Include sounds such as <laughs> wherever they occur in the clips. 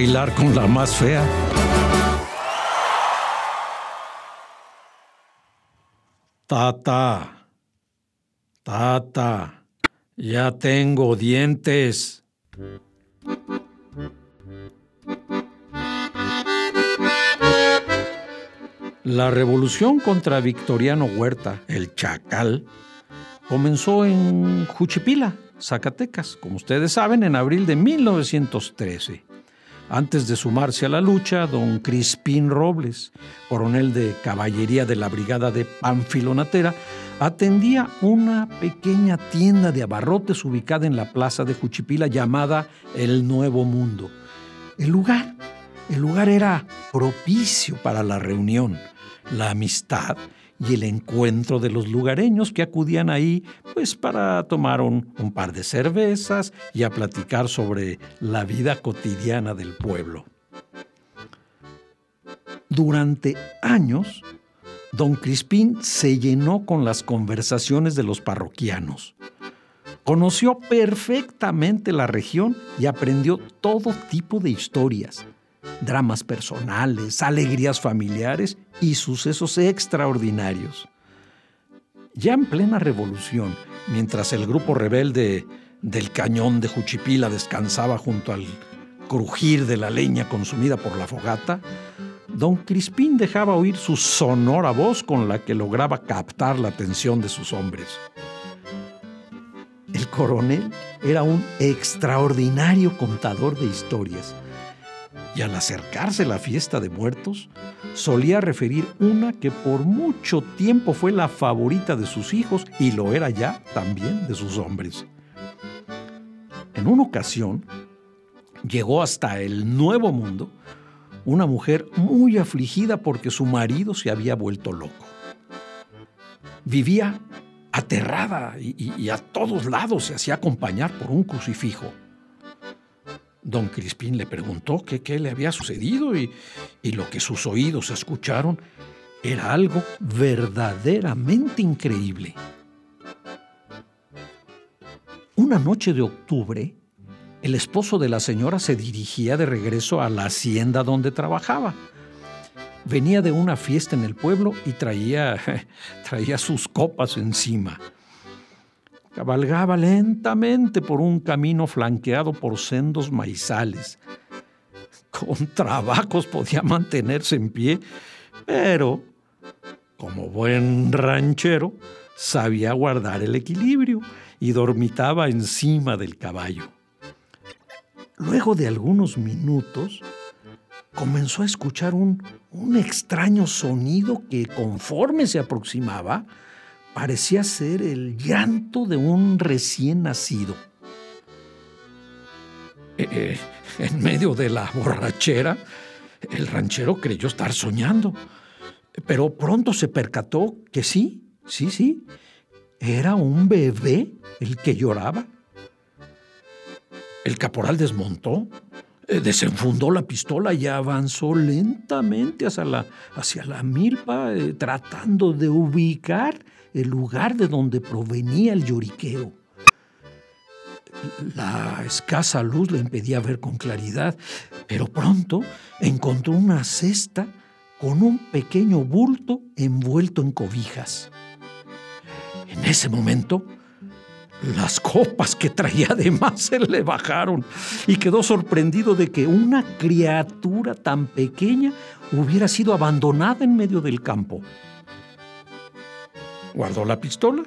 Bailar con la más fea. Tata. Tata. Ya tengo dientes. La revolución contra Victoriano Huerta, el Chacal, comenzó en Juchipila, Zacatecas, como ustedes saben, en abril de 1913. Antes de sumarse a la lucha, don Crispín Robles, coronel de caballería de la Brigada de Panfilonatera, atendía una pequeña tienda de abarrotes ubicada en la plaza de Juchipila llamada El Nuevo Mundo. El lugar, el lugar era propicio para la reunión, la amistad y el encuentro de los lugareños que acudían ahí pues para tomar un, un, par de cervezas y a platicar sobre la vida cotidiana del pueblo. Durante años, don Crispín se llenó con las conversaciones de los parroquianos. Conoció perfectamente la región y aprendió todo tipo de historias, dramas personales, alegrías familiares y sucesos extraordinarios. Ya en plena revolución, mientras el grupo rebelde del cañón de Juchipila descansaba junto al crujir de la leña consumida por la fogata, don Crispín dejaba oír su sonora voz con la que lograba captar la atención de sus hombres. El coronel era un extraordinario contador de historias y al acercarse la fiesta de muertos, solía referir una que por mucho tiempo fue la favorita de sus hijos y lo era ya también de sus hombres. En una ocasión, llegó hasta el Nuevo Mundo una mujer muy afligida porque su marido se había vuelto loco. Vivía aterrada y, y a todos lados se hacía acompañar por un crucifijo. Don Crispín le preguntó qué le había sucedido y, y lo que sus oídos escucharon era algo verdaderamente increíble. Una noche de octubre, el esposo de la señora se dirigía de regreso a la hacienda donde trabajaba. Venía de una fiesta en el pueblo y traía, <laughs> traía sus copas encima. Cabalgaba lentamente por un camino flanqueado por sendos maizales. Con <laughs> trabajos podía mantenerse en pie, pero como buen ranchero sabía guardar el equilibrio y dormitaba encima del caballo. Luego de algunos minutos, comenzó a escuchar un, un, extraño sonido que conforme se aproximaba, parecía ser el llanto de un recién nacido. Eh, eh, en medio de la borrachera, el ranchero creyó estar soñando, pero pronto se percató que sí, sí, sí, era un bebé el que lloraba. El caporal desmontó, eh, desenfundó la pistola y avanzó lentamente hacia la, hacia la milpa, tratando de ubicar el lugar de donde provenía el lloriqueo. La escasa luz le impedía ver con claridad, pero pronto encontró una cesta con un pequeño bulto envuelto en cobijas. En ese momento, las copas que traía además se le bajaron y quedó sorprendido de que una criatura tan pequeña hubiera sido abandonada en medio del campo. Guardó la pistola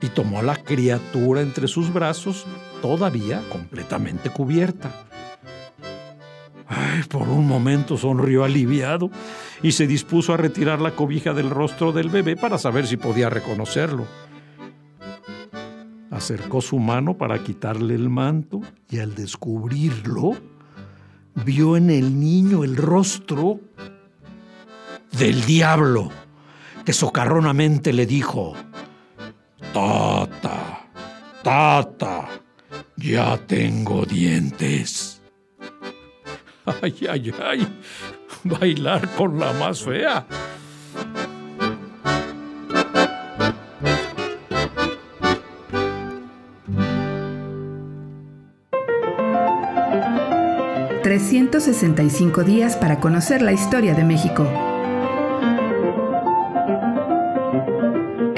y tomó a la criatura entre sus brazos, todavía completamente cubierta. Ay, por un momento sonrió aliviado y se dispuso a retirar la cobija del rostro del bebé para saber si podía reconocerlo. Acercó su mano para quitarle el manto y al descubrirlo, vio en el niño el rostro del diablo, que socarronamente le dijo, Tata, tata, ya tengo dientes. <laughs> Ay, ay, ay, bailar con la más fea. ...365 días para conocer la historia de México.